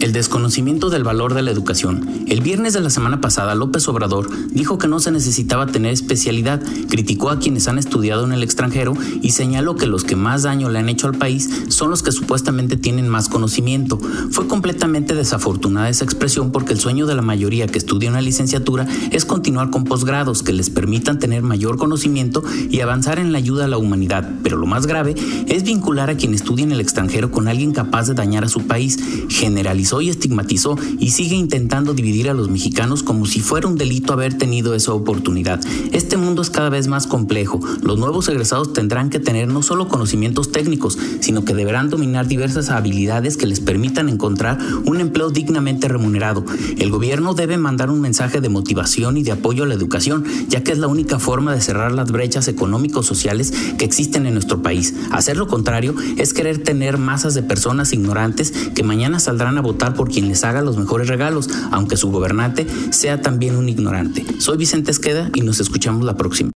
El desconocimiento del valor de la educación. El viernes de la semana pasada, López Obrador dijo que no se necesitaba tener especialidad, criticó a quienes han estudiado en el extranjero y señaló que los que más daño le han hecho al país son los que supuestamente tienen más conocimiento. Fue completamente desafortunada esa expresión porque el sueño de la mayoría que estudia una licenciatura es continuar con posgrados que les permitan tener mayor conocimiento y avanzar en la ayuda a la humanidad. Pero lo más grave es vincular a quien estudia en el extranjero con alguien capaz de dañar a su país, generalizar y estigmatizó y sigue intentando dividir a los mexicanos como si fuera un delito haber tenido esa oportunidad. Este mundo es cada vez más complejo. Los nuevos egresados tendrán que tener no solo conocimientos técnicos, sino que deberán dominar diversas habilidades que les permitan encontrar un empleo dignamente remunerado. El gobierno debe mandar un mensaje de motivación y de apoyo a la educación, ya que es la única forma de cerrar las brechas económicos sociales que existen en nuestro país. Hacer lo contrario es querer tener masas de personas ignorantes que mañana saldrán a por quien les haga los mejores regalos, aunque su gobernante sea también un ignorante. Soy Vicente Esqueda y nos escuchamos la próxima.